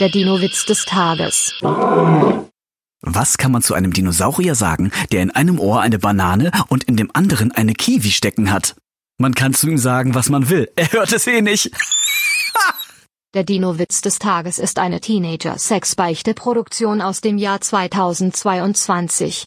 Der Dino-Witz des Tages. Was kann man zu einem Dinosaurier sagen, der in einem Ohr eine Banane und in dem anderen eine Kiwi stecken hat? Man kann zu ihm sagen, was man will. Er hört es eh nicht. Der Dino-Witz des Tages ist eine Teenager-Sex-Beichte-Produktion aus dem Jahr 2022.